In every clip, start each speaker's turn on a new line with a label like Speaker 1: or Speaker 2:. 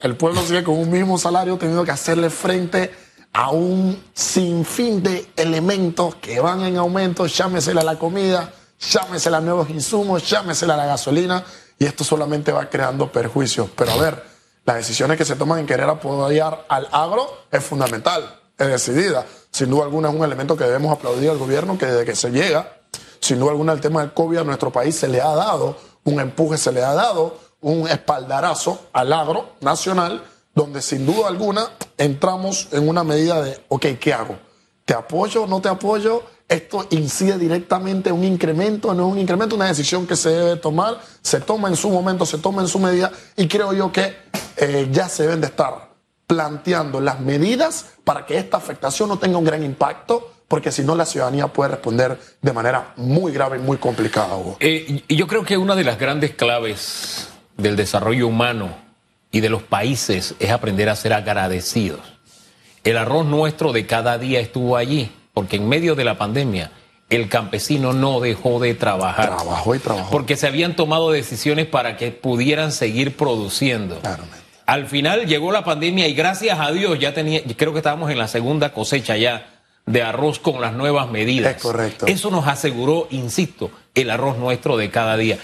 Speaker 1: El pueblo sigue con un mismo salario teniendo que hacerle frente a un sinfín de elementos que van en aumento, llámesela la comida, llámesela nuevos insumos, llámesela la gasolina, y esto solamente va creando perjuicios. Pero a ver, las decisiones que se toman en querer apoyar al agro es fundamental, es decidida. Sin duda alguna es un elemento que debemos aplaudir al gobierno que desde que se llega, sin duda alguna el tema del COVID a nuestro país se le ha dado un empuje, se le ha dado un espaldarazo al agro nacional, donde sin duda alguna entramos en una medida de, ok, ¿qué hago? ¿Te apoyo? ¿No te apoyo? Esto incide directamente en un incremento, no es un incremento, una decisión que se debe tomar, se toma en su momento, se toma en su medida y creo yo que eh, ya se deben de estar planteando las medidas para que esta afectación no tenga un gran impacto porque si no la ciudadanía puede responder de manera muy grave y muy complicada.
Speaker 2: Eh, y yo creo que una de las grandes claves del desarrollo humano y de los países es aprender a ser agradecidos. El arroz nuestro de cada día estuvo allí, porque en medio de la pandemia el campesino no dejó de trabajar.
Speaker 1: Trabajó y trabajó.
Speaker 2: Porque se habían tomado decisiones para que pudieran seguir produciendo. Al final llegó la pandemia y gracias a Dios ya tenía, creo que estábamos en la segunda cosecha ya de arroz con las nuevas medidas.
Speaker 1: Es correcto.
Speaker 2: Eso nos aseguró, insisto, el arroz nuestro de cada día.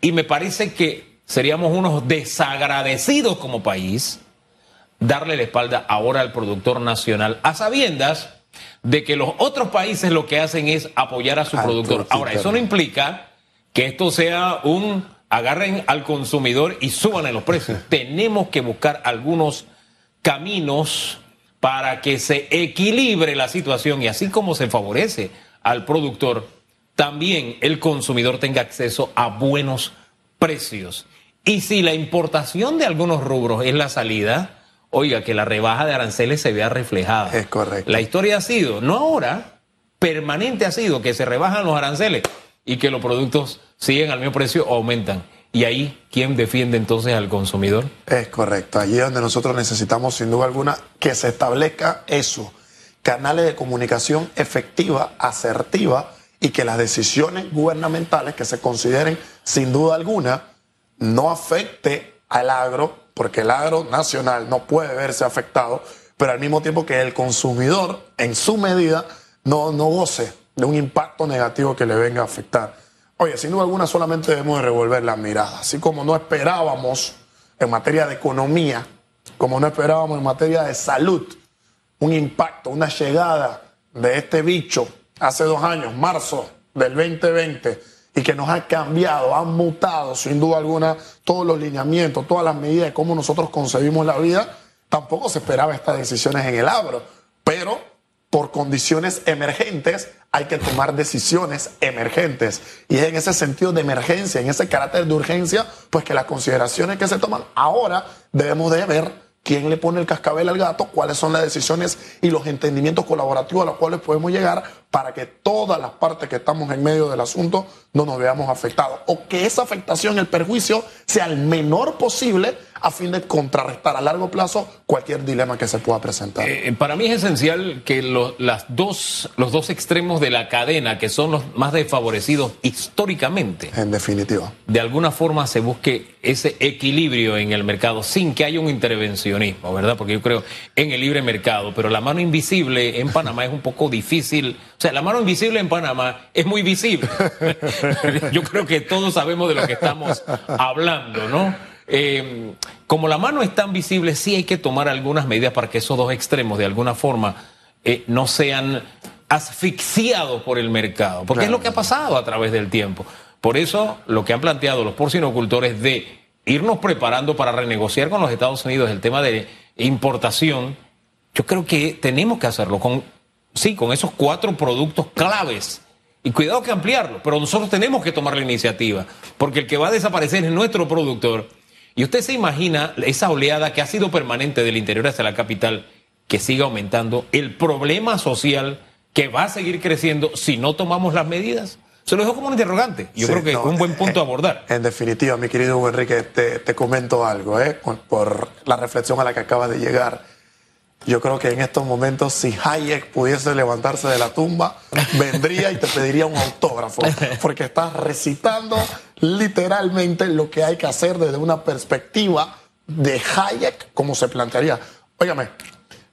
Speaker 2: Y me parece que seríamos unos desagradecidos como país darle la espalda ahora al productor nacional, a sabiendas de que los otros países lo que hacen es apoyar a su productor. Ahora, eso no implica que esto sea un agarren al consumidor y suban en los precios. Tenemos que buscar algunos caminos para que se equilibre la situación y así como se favorece al productor, también el consumidor tenga acceso a buenos precios. Y si la importación de algunos rubros es la salida, oiga, que la rebaja de aranceles se vea reflejada.
Speaker 1: Es correcto.
Speaker 2: La historia ha sido, no ahora, permanente ha sido que se rebajan los aranceles y que los productos siguen al mismo precio o aumentan. Y ahí, ¿quién defiende entonces al consumidor?
Speaker 1: Es correcto. Allí es donde nosotros necesitamos, sin duda alguna, que se establezca eso. Canales de comunicación efectiva, asertiva, y que las decisiones gubernamentales que se consideren, sin duda alguna, no afecte al agro, porque el agro nacional no puede verse afectado, pero al mismo tiempo que el consumidor, en su medida, no, no goce de un impacto negativo que le venga a afectar. Oye, sin duda alguna solamente debemos de revolver la mirada, así como no esperábamos en materia de economía, como no esperábamos en materia de salud, un impacto, una llegada de este bicho hace dos años, marzo del 2020, y que nos ha cambiado, han mutado sin duda alguna todos los lineamientos, todas las medidas de cómo nosotros concebimos la vida, tampoco se esperaba estas decisiones en el agro, pero por condiciones emergentes hay que tomar decisiones emergentes. Y es en ese sentido de emergencia, en ese carácter de urgencia, pues que las consideraciones que se toman ahora debemos de ver quién le pone el cascabel al gato, cuáles son las decisiones y los entendimientos colaborativos a los cuales podemos llegar para que todas las partes que estamos en medio del asunto no nos veamos afectados. O que esa afectación, el perjuicio, sea el menor posible a fin de contrarrestar a largo plazo cualquier dilema que se pueda presentar.
Speaker 2: Eh, para mí es esencial que las dos, los dos extremos de la cadena, que son los más desfavorecidos históricamente,
Speaker 1: en definitiva,
Speaker 2: de alguna forma se busque ese equilibrio en el mercado sin que haya un intervencionismo, ¿verdad? Porque yo creo en el libre mercado, pero la mano invisible en Panamá es un poco difícil. O sea, la mano invisible en Panamá es muy visible. yo creo que todos sabemos de lo que estamos hablando, ¿no? Eh, como la mano es tan visible, sí hay que tomar algunas medidas para que esos dos extremos de alguna forma eh, no sean asfixiados por el mercado, porque es lo que ha pasado a través del tiempo. Por eso lo que han planteado los porcinocultores de irnos preparando para renegociar con los Estados Unidos el tema de importación, yo creo que tenemos que hacerlo con, sí, con esos cuatro productos claves. Y cuidado que ampliarlo, pero nosotros tenemos que tomar la iniciativa, porque el que va a desaparecer es nuestro productor y usted se imagina esa oleada que ha sido permanente del interior hacia la capital, que siga aumentando, el problema social que va a seguir creciendo si no tomamos las medidas. Se lo dejo como un interrogante. Yo creo que es un buen punto a abordar.
Speaker 1: En definitiva, mi querido Enrique, te, te comento algo, ¿eh? por la reflexión a la que acaba de llegar. Yo creo que en estos momentos, si Hayek pudiese levantarse de la tumba, vendría y te pediría un autógrafo, porque estás recitando literalmente lo que hay que hacer desde una perspectiva de Hayek como se plantearía. Óigame,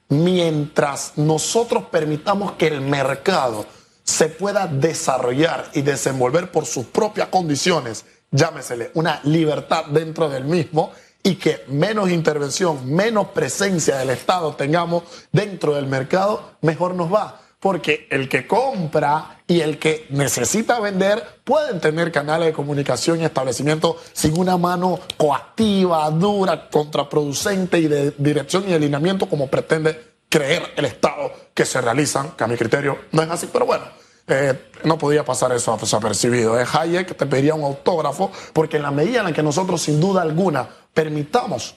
Speaker 1: mientras nosotros permitamos que el mercado se pueda desarrollar y desenvolver por sus propias condiciones, llámesele una libertad dentro del mismo, y que menos intervención, menos presencia del Estado tengamos dentro del mercado, mejor nos va. Porque el que compra y el que necesita vender pueden tener canales de comunicación y establecimiento sin una mano coactiva, dura, contraproducente y de dirección y alineamiento como pretende creer el Estado que se realizan, que a mi criterio no es así, pero bueno, eh, no podía pasar eso desapercibido. Es Hayek te pediría un autógrafo, porque en la medida en la que nosotros, sin duda alguna, permitamos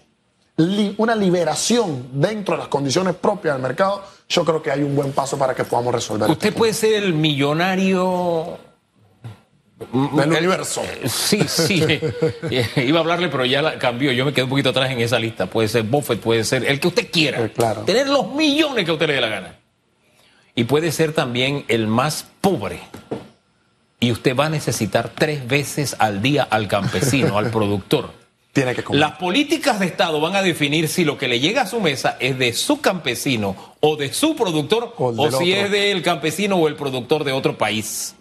Speaker 1: una liberación dentro de las condiciones propias del mercado, yo creo que hay un buen paso para que podamos resolver.
Speaker 2: Usted este puede ser el millonario
Speaker 1: del universo.
Speaker 2: Sí, sí. Iba a hablarle, pero ya la cambió. Yo me quedé un poquito atrás en esa lista. Puede ser Buffett, puede ser el que usted quiera.
Speaker 1: Eh, claro.
Speaker 2: Tener los millones que usted le dé la gana. Y puede ser también el más pobre. Y usted va a necesitar tres veces al día al campesino, al productor.
Speaker 1: Tiene que comer.
Speaker 2: Las políticas de Estado van a definir si lo que le llega a su mesa es de su campesino o de su productor o, si es del campesino o el productor de otro país.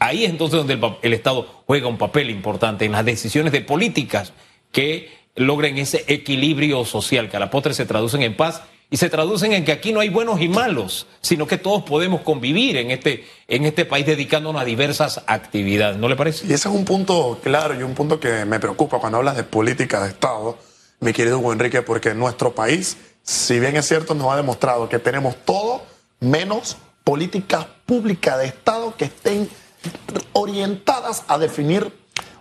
Speaker 2: Ahí es entonces donde el, el, Estado juega un papel importante en las decisiones de políticas que logren ese equilibrio social, que a la postre se traducen en paz y se traducen en que aquí no hay buenos y malos, sino que todos podemos convivir en este, en este país dedicándonos a diversas actividades. ¿No le parece?
Speaker 1: Y ese es un punto claro y un punto que me preocupa cuando hablas de política de Estado, mi querido Hugo Enrique, porque nuestro país, si bien es cierto, nos ha demostrado que tenemos todo menos políticas públicas de Estado que estén orientadas a definir,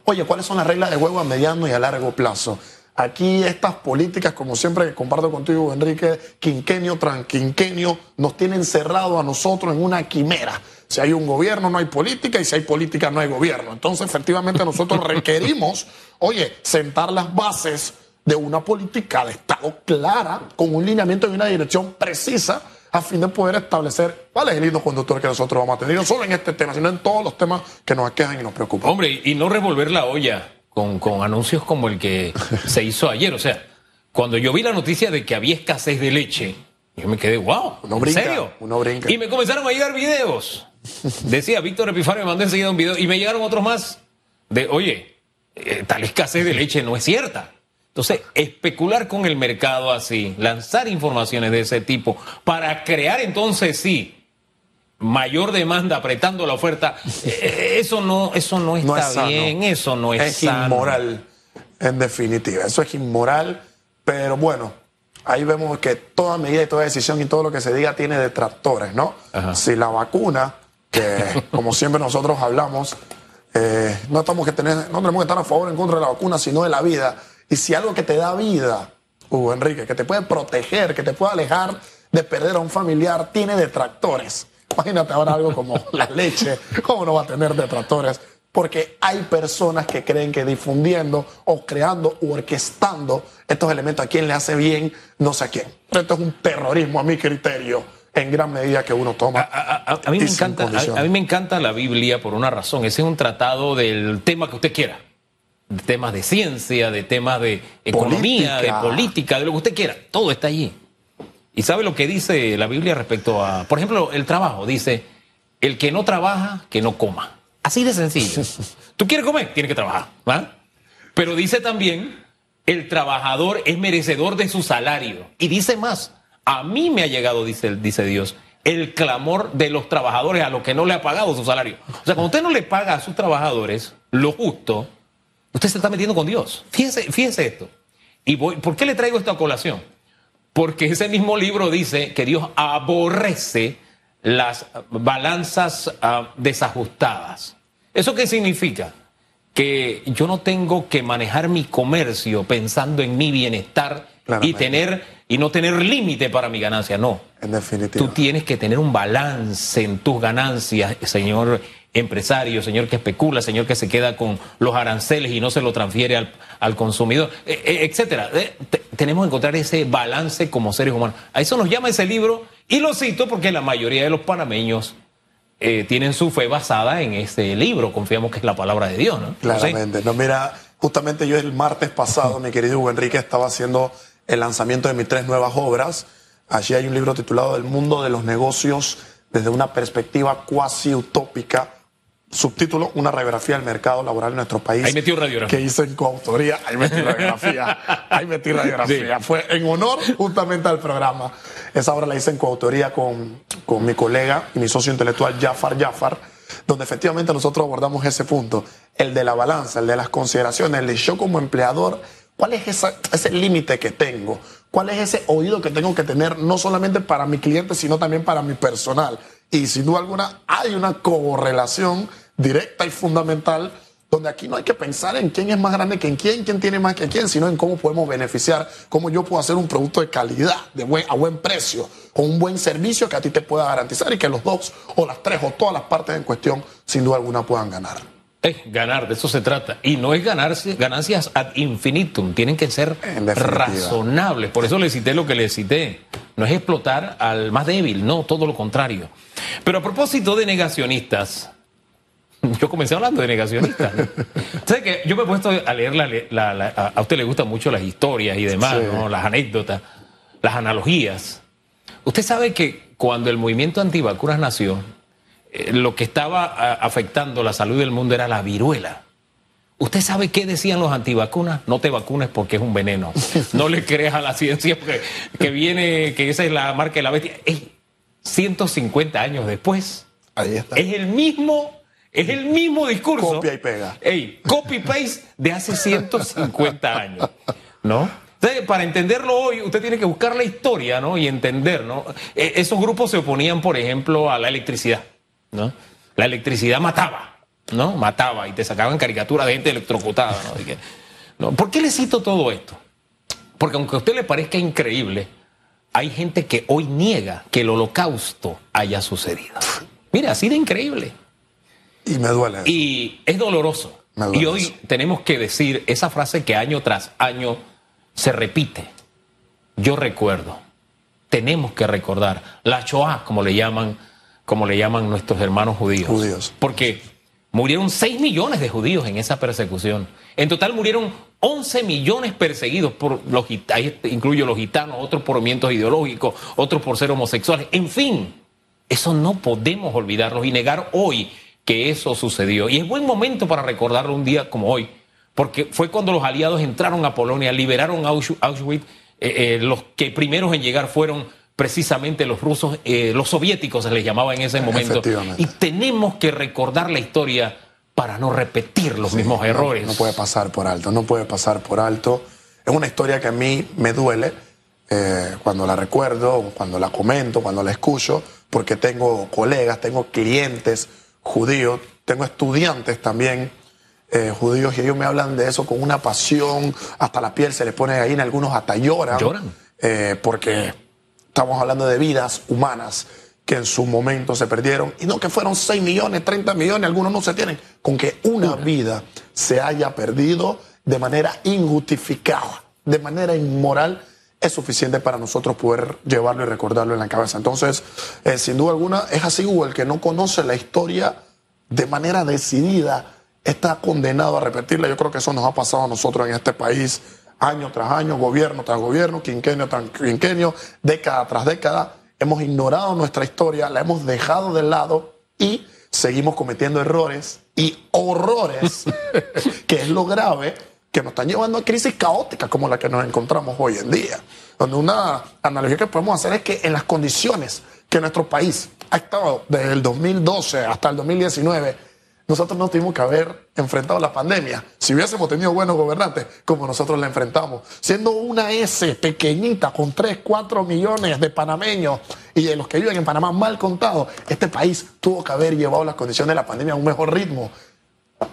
Speaker 1: oye, cuáles son las reglas de juego a mediano y a largo plazo. Aquí estas políticas, como siempre comparto contigo, Enrique, quinquenio tras quinquenio, nos tienen cerrado a nosotros en una quimera. Si hay un gobierno, no hay política, y si hay política, no hay gobierno. Entonces, efectivamente, nosotros requerimos, oye, sentar las bases de una política de Estado clara, con un lineamiento y una dirección precisa, a fin de poder establecer cuál es el hilo conductor que nosotros vamos a tener, no solo en este tema, sino en todos los temas que nos aquejan y nos preocupan.
Speaker 2: Hombre, y no revolver la olla con, anuncios como el que se hizo ayer. O sea, cuando yo vi la noticia de que había escasez de leche, yo me quedé, wow, ¿en serio?
Speaker 1: Uno brinca.
Speaker 2: Y me comenzaron a llegar videos. Decía, Víctor Epifanio me mandó enseguida un video y me llegaron otros más de, oye, eh, tal escasez de leche no es cierta. Entonces, especular con el mercado así, lanzar informaciones de ese tipo para crear entonces sí mayor demanda apretando la oferta, eh, eso no, eso no está bien, eso no es,
Speaker 1: es inmoral, en definitiva, eso es inmoral, pero bueno, ahí vemos que toda medida y toda decisión y todo lo que se diga tiene detractores, ¿no? Si la vacuna, que como siempre nosotros hablamos, eh, no, estamos que tener, no tenemos que estar a favor o en contra de la vacuna, sino de la vida. Y si algo que te da vida, Hugo Enrique, que te puede proteger, que te puede alejar de perder a un familiar, tiene detractores Imagínate ahora algo como la leche, ¿cómo no va a tener detractores? Porque hay personas que creen que difundiendo o creando o orquestando estos elementos a quien le hace bien, no sé a quién. esto es un terrorismo a mi criterio en gran medida que uno toma.
Speaker 2: A, mí me encanta, a, mí me encanta la Biblia por una razón. Ese es un tratado del tema que usted quiera. De temas de ciencia, de temas de economía, de política, de lo que usted quiera. Todo está allí. ¿Y sabe lo que dice la Biblia respecto a, por ejemplo, el trabajo? Dice, el que no trabaja, que no coma. Así de sencillo. Tú quieres comer, tienes que trabajar. ¿va? Pero dice también, el trabajador es merecedor de su salario. Y dice más, a mí me ha llegado, dice, dice Dios, el clamor de los trabajadores a los que no le ha pagado su salario. O sea, cuando usted no le paga a sus trabajadores lo justo, usted se está metiendo con Dios. Fíjese, fíjese esto. Y voy, ¿Por qué le traigo esta colación? Porque ese mismo libro dice que Dios aborrece las balanzas ah, desajustadas. ¿Eso qué significa? Que yo no tengo que manejar mi comercio pensando en mi bienestar y tener y no tener límite para mi ganancia, no.
Speaker 1: En definitiva.
Speaker 2: Tú tienes que tener un balance en tus ganancias, señor empresario, señor que especula, señor que se queda con los aranceles y no se lo transfiere al, consumidor, eh, eh, etcétera. Eh, tenemos que encontrar ese balance como seres humanos. A eso nos llama ese libro y lo cito porque la mayoría de los panameños tienen su fe basada en ese libro. Confiamos que es la palabra de Dios, ¿no?
Speaker 1: Claramente. No, mira, Justamente yo el martes pasado, mi querido Hugo Enrique, estaba haciendo el lanzamiento de mis tres nuevas obras. Allí hay un libro titulado El mundo de los negocios desde una perspectiva cuasi utópica. Subtítulo, una radiografía del mercado laboral en nuestro país.
Speaker 2: Ahí metió radiografía.
Speaker 1: Que hice en coautoría. Ahí metí radiografía. Ahí metí radiografía. Fue en honor justamente al programa. Esa obra la hice en coautoría con, con mi colega y mi socio intelectual Jafar Jafar, donde efectivamente nosotros abordamos ese punto, el de la balanza, el de las consideraciones, el de yo como empleador, ¿cuál es esa, ese límite que tengo? ¿Cuál es ese oído que tengo que tener no solamente para mi cliente, sino también para mi personal? Y sin duda alguna hay una correlación directa y fundamental donde aquí no hay que pensar en quién es más grande que en quién, quién tiene más que quién, sino en cómo podemos beneficiar, cómo yo puedo hacer un producto de calidad, de buen, a buen precio, con un buen servicio que a ti te pueda garantizar y que los dos o las tres o todas las partes en cuestión, sin duda alguna, puedan ganar.
Speaker 2: Es ganar, de eso se trata. Y no es ganarse, ganancias ad infinitum, tienen que ser razonables. Por eso le cité lo que le cité. No es explotar al más débil, no, todo lo contrario. Pero a propósito de negacionistas, yo comencé hablando de negacionistas. ¿Sabe que Yo me he puesto a leer, la, a usted le gustan mucho las historias y demás, las anécdotas, las analogías. Usted sabe que cuando el movimiento antivacunas nació, eh, lo que estaba afectando la salud del mundo era la viruela. ¿Usted sabe qué decían los antivacunas? No te vacunes porque es un veneno. No le creas a la ciencia porque, que viene, que esa es la marca de la bestia. 150 años después.
Speaker 1: Ahí está.
Speaker 2: Es el mismo es el mismo discurso.
Speaker 1: Copia y pega.
Speaker 2: Ey, copy paste de hace 150 años. ¿No? Entonces, para entenderlo hoy, usted tiene que buscar la historia, ¿no? Y entender, ¿no? E, esos grupos se oponían, por ejemplo, a la electricidad, ¿no? La electricidad mataba, ¿no? Mataba y te sacaban caricaturas de gente electrocutada, ¿no? ¿Por qué le cito todo esto? Porque aunque a usted le parezca increíble, hay gente que hoy niega que el holocausto haya sucedido. Mira, así de increíble.
Speaker 1: Y me duele.
Speaker 2: Y es doloroso. y hoy tenemos que decir esa frase que año tras año se repite. Yo recuerdo. Tenemos que recordar la Shoah, como le llaman, como le llaman nuestros hermanos judíos.
Speaker 1: Judíos.
Speaker 2: Porque murieron 6 millones de judíos en esa persecución. En total murieron 11 millones perseguidos por los ahí incluyo los gitanos, otros por movimientos ideológicos, otros por ser homosexuales. En fin, eso no podemos olvidarlos y negar hoy que eso sucedió. Y es buen momento para recordarlo un día como hoy, porque fue cuando los aliados entraron a Polonia, liberaron Auschwitz, eh, eh, los que primeros en llegar fueron precisamente los rusos, eh, los soviéticos se les llamaba en ese momento. Y tenemos que recordar la historia para no repetir los mismos errores.
Speaker 1: No, puede pasar por alto, no puede pasar por alto. Es una historia que a mí me duele cuando la recuerdo, cuando la comento, cuando la escucho, porque tengo colegas, tengo clientes judíos, tengo estudiantes también eh, judíos y ellos me hablan de eso con una pasión, hasta la piel se les pone ahí, en algunos hasta lloran.
Speaker 2: Lloran.
Speaker 1: Eh, porque estamos hablando de vidas humanas que en su momento se perdieron, y no que fueron 6 millones, 30 millones, algunos no se tienen, con que una vida se haya perdido de manera injustificada, de manera inmoral, es suficiente para nosotros poder llevarlo y recordarlo en la cabeza. Entonces, eh, sin duda alguna, es así, Hugo, el que no conoce la historia de manera decidida está condenado a repetirla. Yo creo que eso nos ha pasado a nosotros en este país año tras año, gobierno tras gobierno, quinquenio tras quinquenio, década tras década. Hemos ignorado nuestra historia, la hemos dejado de lado y seguimos cometiendo errores y horrores, que es lo grave que nos están llevando a crisis caóticas como la que nos encontramos hoy en día. Donde una analogía que podemos hacer es que en las condiciones que nuestro país ha estado desde el 2012 hasta el 2019, nosotros no tuvimos que haber enfrentado la pandemia si hubiésemos tenido buenos gobernantes como nosotros la enfrentamos. Siendo una S pequeñita con 3, 4 millones de panameños y de los que viven en Panamá mal contados, este país tuvo que haber llevado las condiciones de la pandemia a un mejor ritmo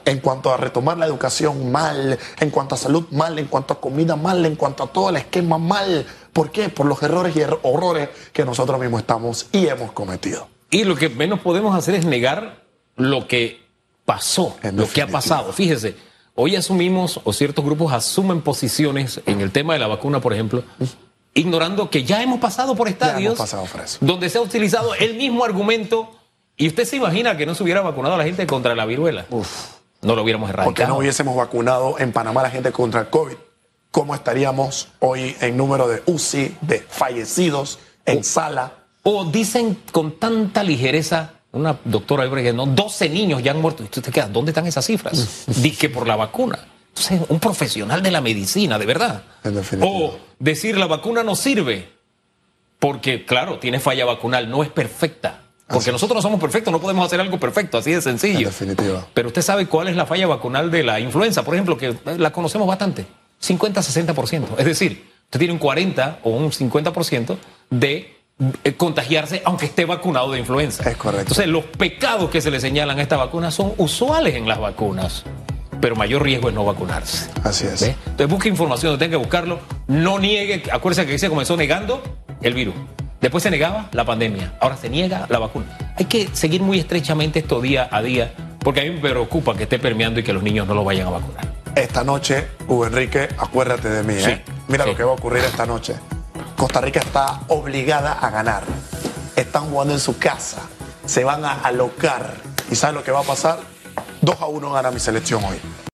Speaker 1: en cuanto a retomar la educación mal, en cuanto a salud mal, en cuanto a comida mal, en cuanto a todo el esquema mal. ¿Por qué? Por los errores y er-, horrores que nosotros mismos estamos y hemos cometido.
Speaker 2: Y lo que menos podemos hacer es negar lo que pasó, lo que ha pasado. Fíjese, hoy asumimos, o ciertos grupos asumen posiciones en el tema de la vacuna, por ejemplo, ignorando que ya hemos pasado por estadios donde se ha utilizado el mismo argumento y usted se imagina que no se hubiera vacunado a la gente contra la viruela. no lo hubiéramos erradicado.
Speaker 1: Porque no hubiésemos vacunado en Panamá a la gente contra el COVID. ¿Cómo estaríamos hoy en número de UCI, de fallecidos, en sala?
Speaker 2: O dicen con tanta ligereza, una doctora que no, 12 niños ya han muerto. Y tú te quedas, ¿dónde están esas cifras? Dice que por la vacuna. Entonces, un profesional de la medicina, de verdad.
Speaker 1: En definitiva.
Speaker 2: O decir la vacuna no sirve. Porque, claro, tiene falla vacunal, no es perfecta. Porque
Speaker 1: Así.
Speaker 2: nosotros no somos perfectos, no podemos hacer algo perfecto, así de
Speaker 1: En
Speaker 2: sencillo.
Speaker 1: definitiva.
Speaker 2: Pero usted sabe cuál es la falla vacunal de la influenza, por ejemplo, que la conocemos bastante. 50-60%. Es decir, usted tiene un 40 o un 50% de eh, contagiarse aunque esté vacunado de influenza.
Speaker 1: Es correcto.
Speaker 2: Entonces, los pecados que se le señalan a esta vacuna son usuales en las vacunas, pero mayor riesgo es no vacunarse.
Speaker 1: Así es.
Speaker 2: ¿Ve? Entonces busque información tenga que buscarlo. No niegue, acuérdese que se comenzó negando el virus. Después se negaba la pandemia. Ahora se niega la vacuna. Hay que seguir muy estrechamente esto día a día, porque a mí me preocupa que esté permeando y que los niños no lo vayan a vacunar.
Speaker 1: Esta noche, Hugo Enrique, acuérdate de mí, ¿eh? Mira
Speaker 2: sí.
Speaker 1: lo que va a ocurrir esta noche. Costa Rica está obligada a ganar. Están jugando en su casa. Se van a alocar. ¿Y sabes lo que va a pasar? 2 a 1 gana mi selección hoy.